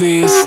Like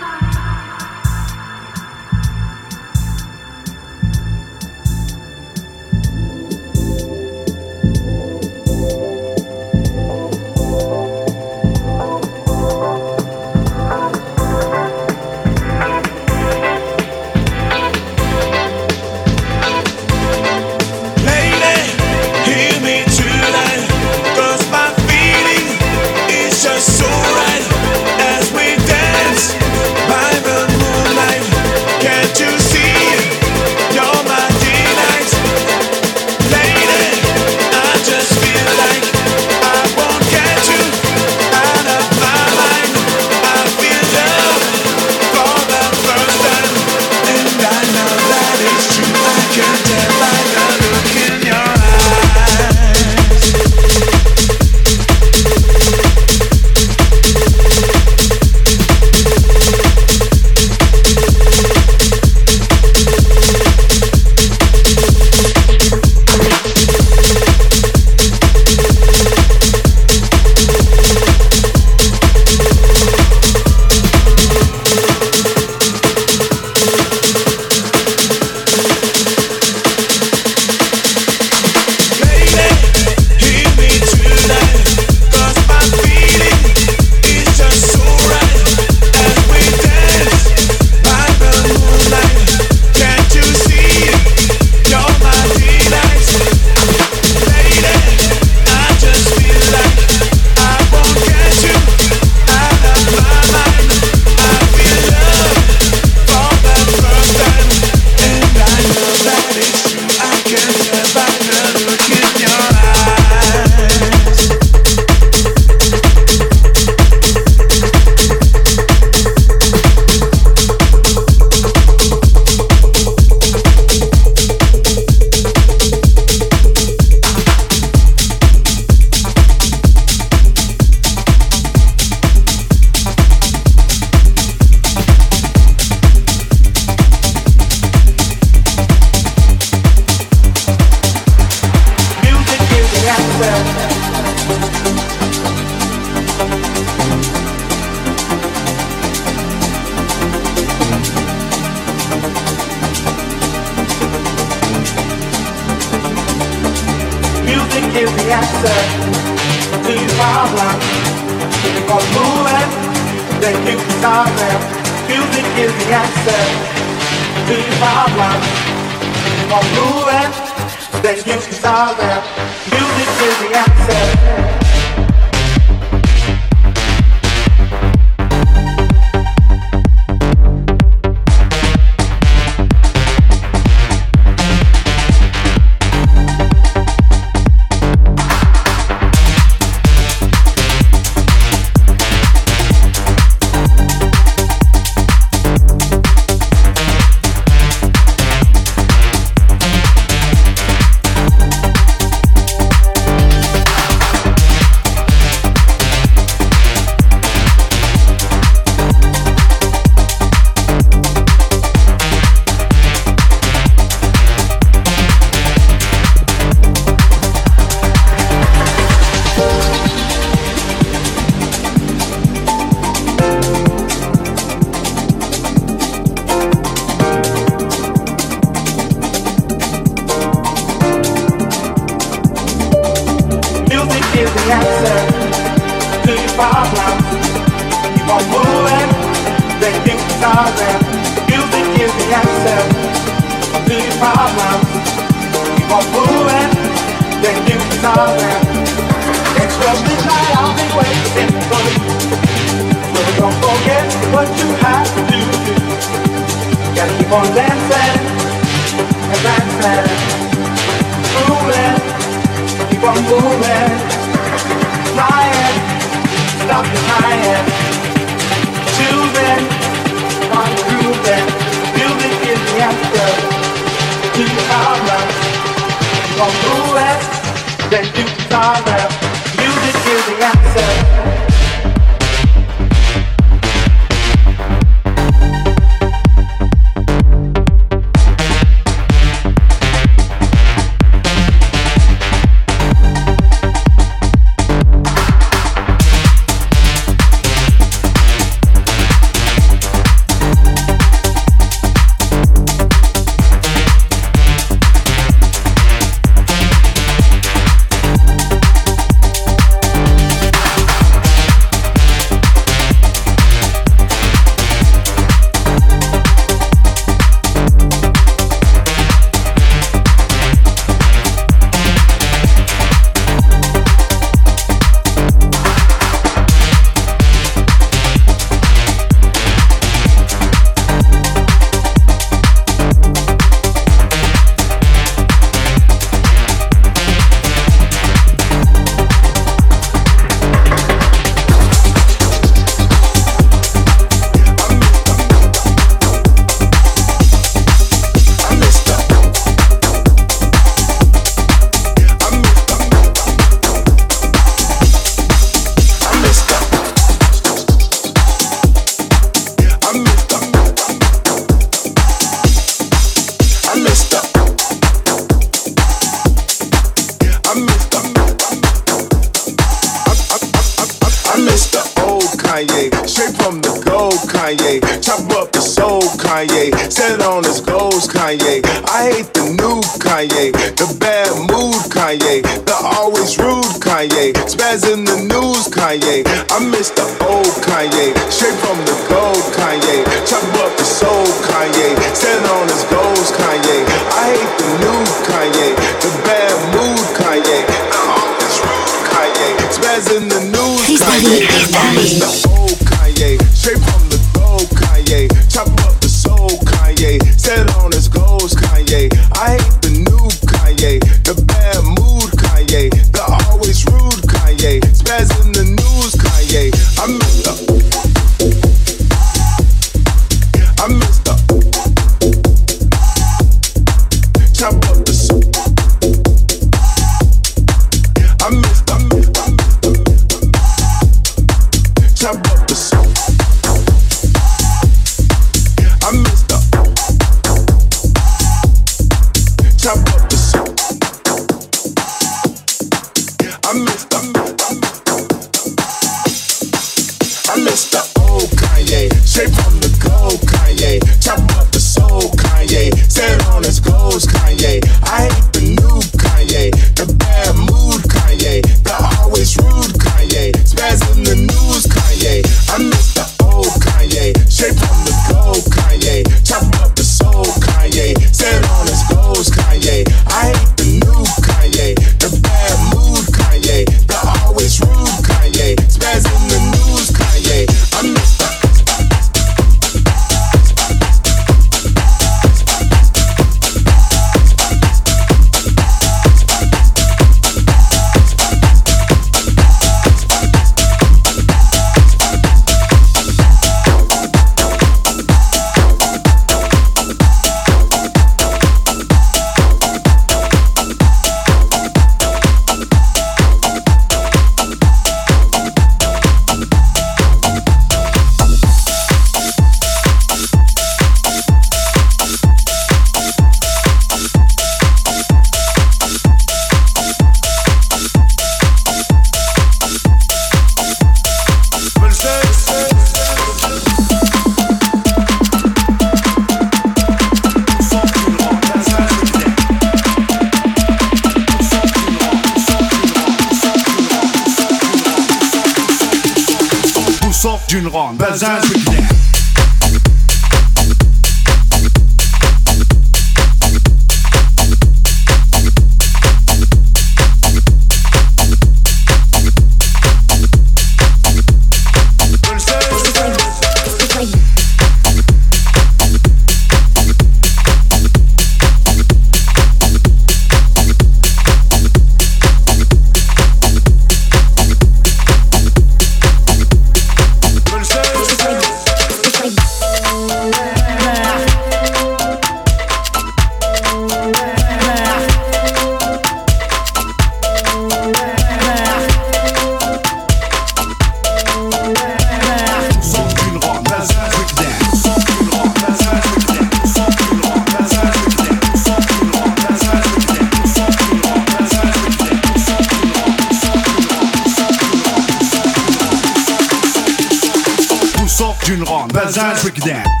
June Ron, Bazan Trick Dan.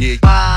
Down.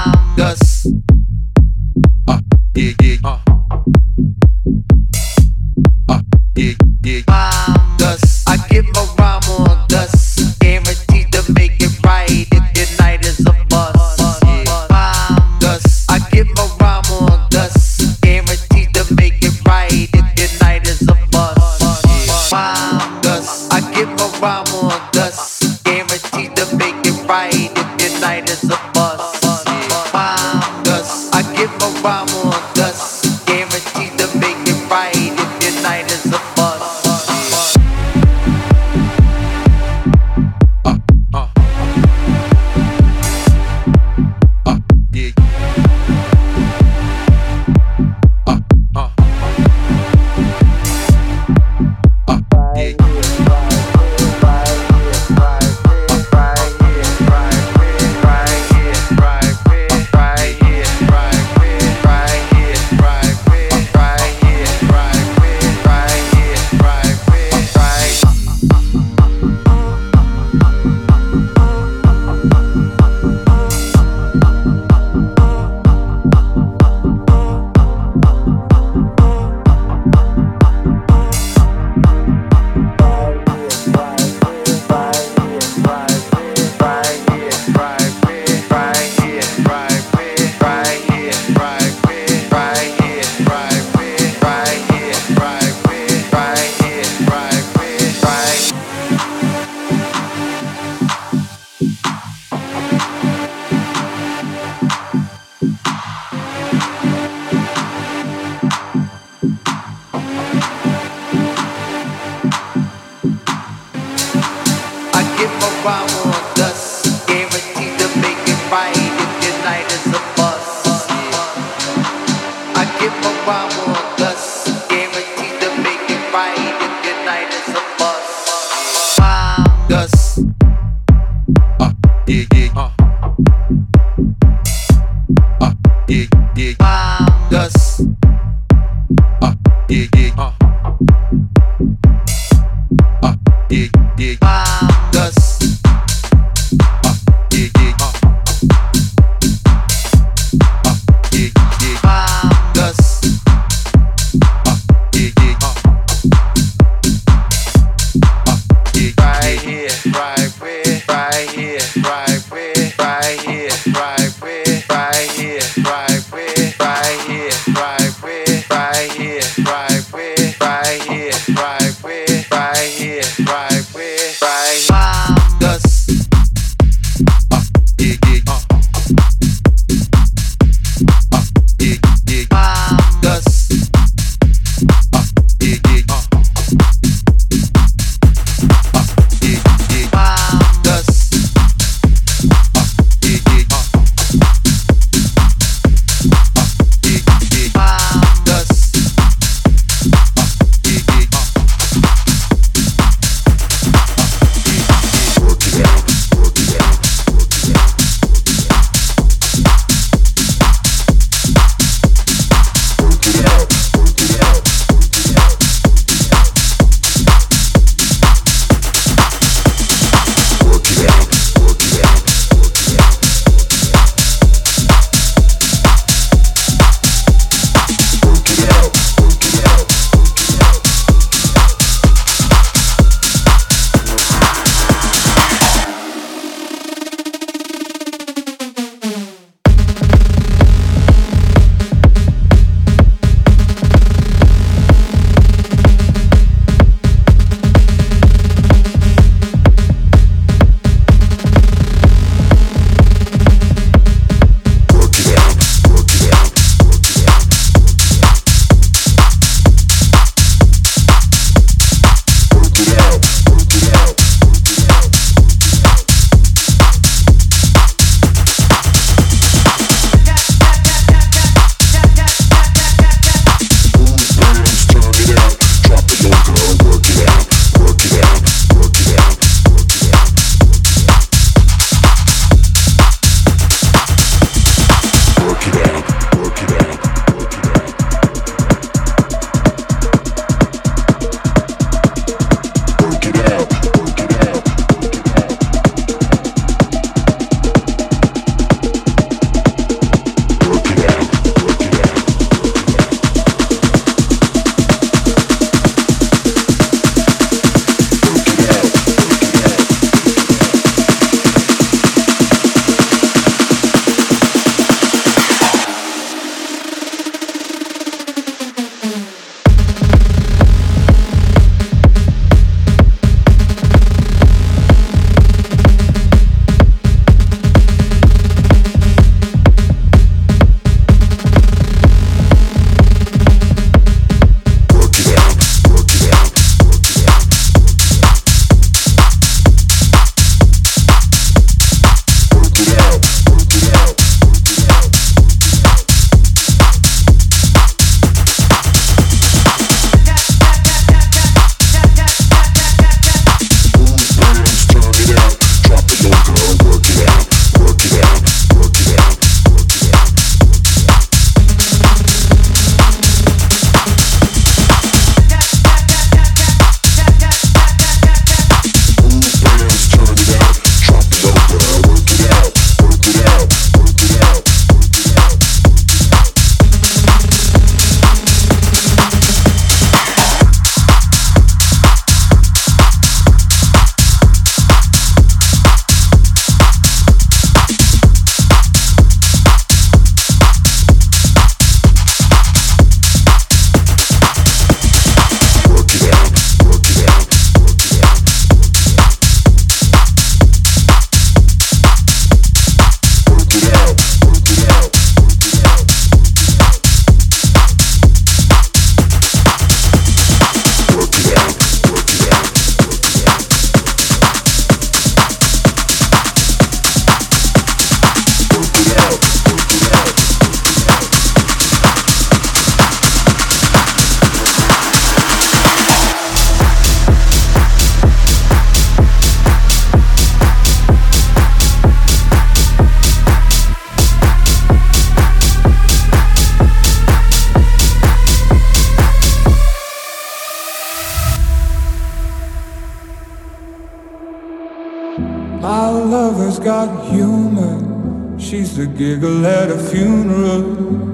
giggle at a funeral.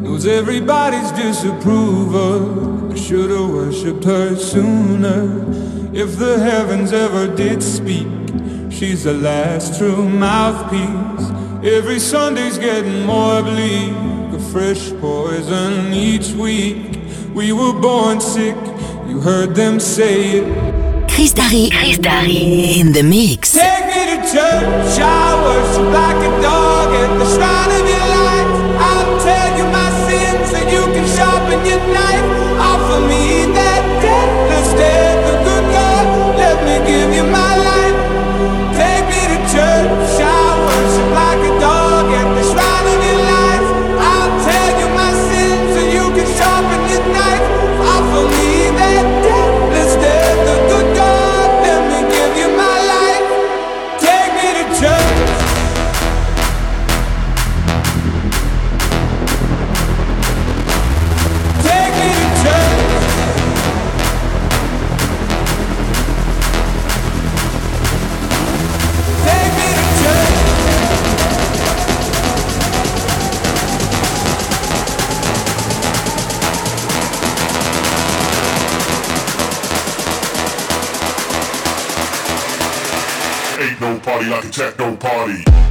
Knows everybody's disapproval. I should've worshipped her sooner. If the heavens ever did speak She's the last true mouthpiece. Every Sunday's getting more bleak. A fresh poison each week. We were born sick, you heard them say it. Kriss Darry, Kriss Darry in the mix. Take me to church, I worship like a dog at the shrine. party like a techno party.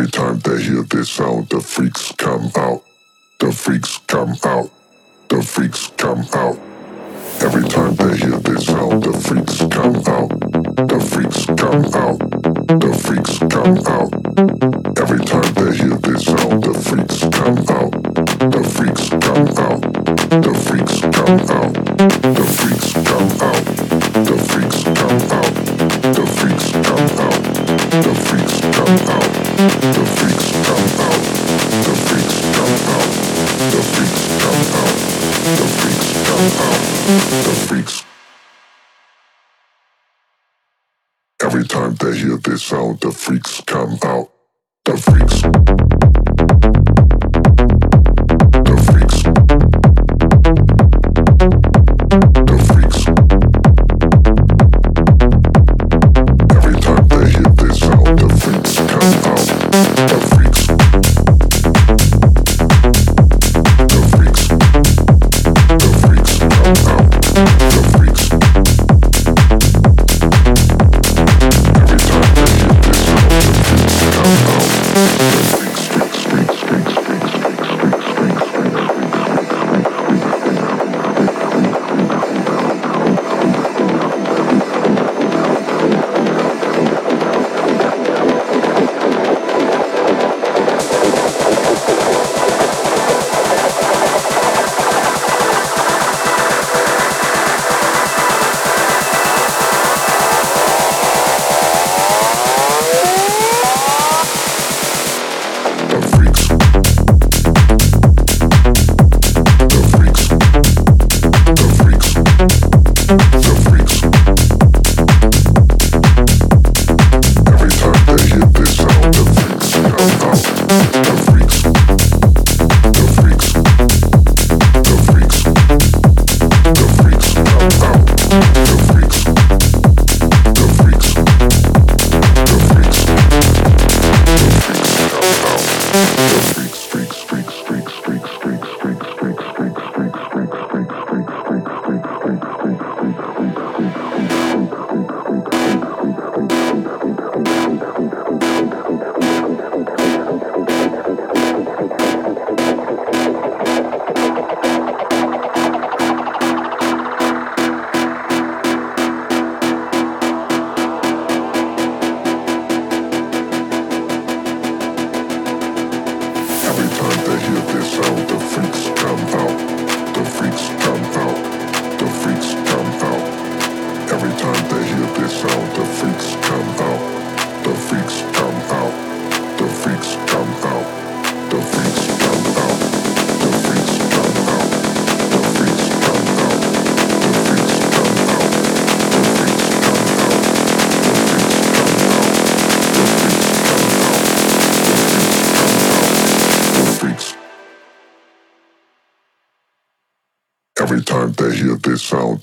Every time they hear this sound, the freaks come out. The freaks come out. The freaks come out. Every time they hear this sound, the freaks come out. The freaks come out. The freaks come out. Every time they hear this sound, the freaks come out. The freaks come out. The freaks come out. The freaks come out. The freaks come out. Every time they hear this sound, the freaks come out. The freaks.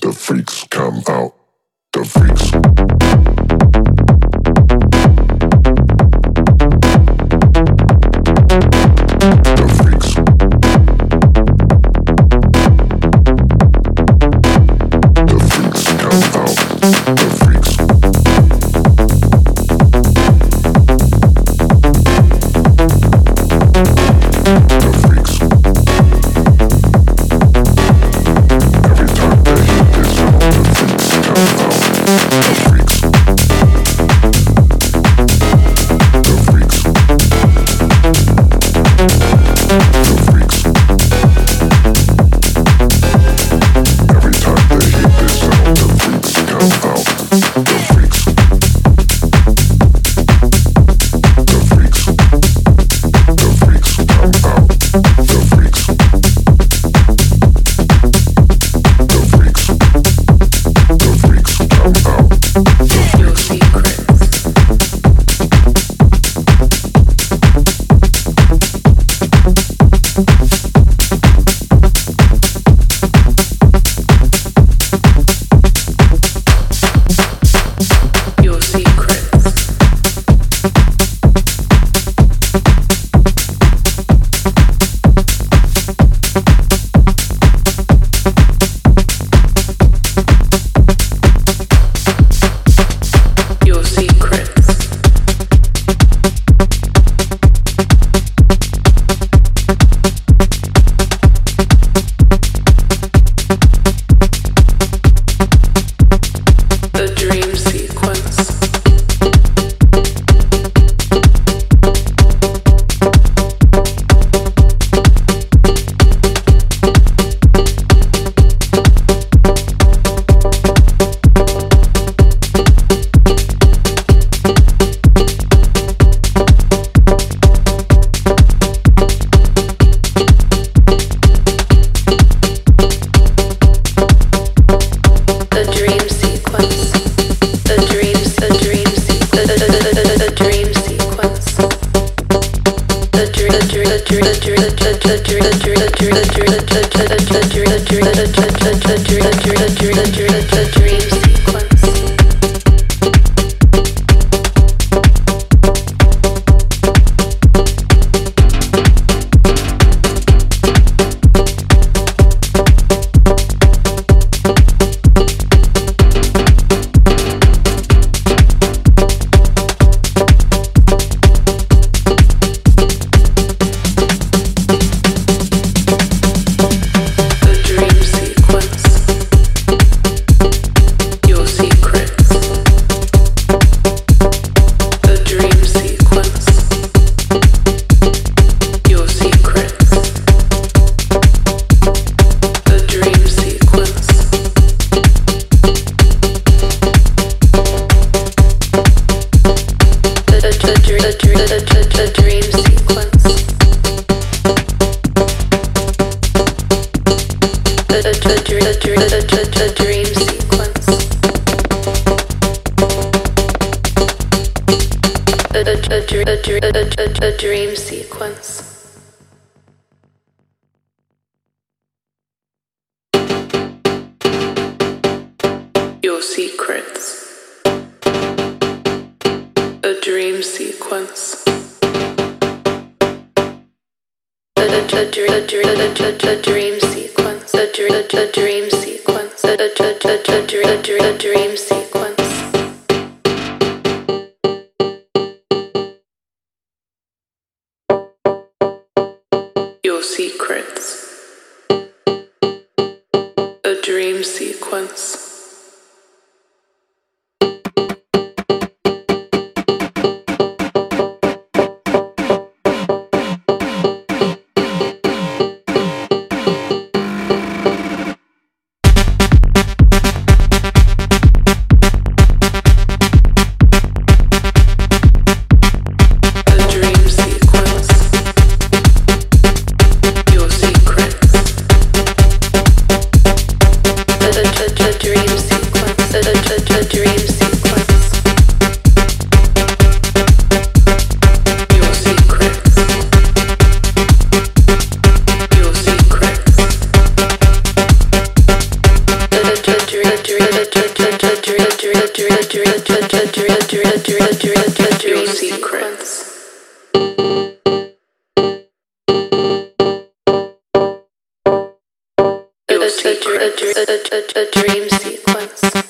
the freaks. dream, a dream, a dream sequence, a dream, a dream sequence, a dream, a dream, a dream. a, a, a, a dream sequence.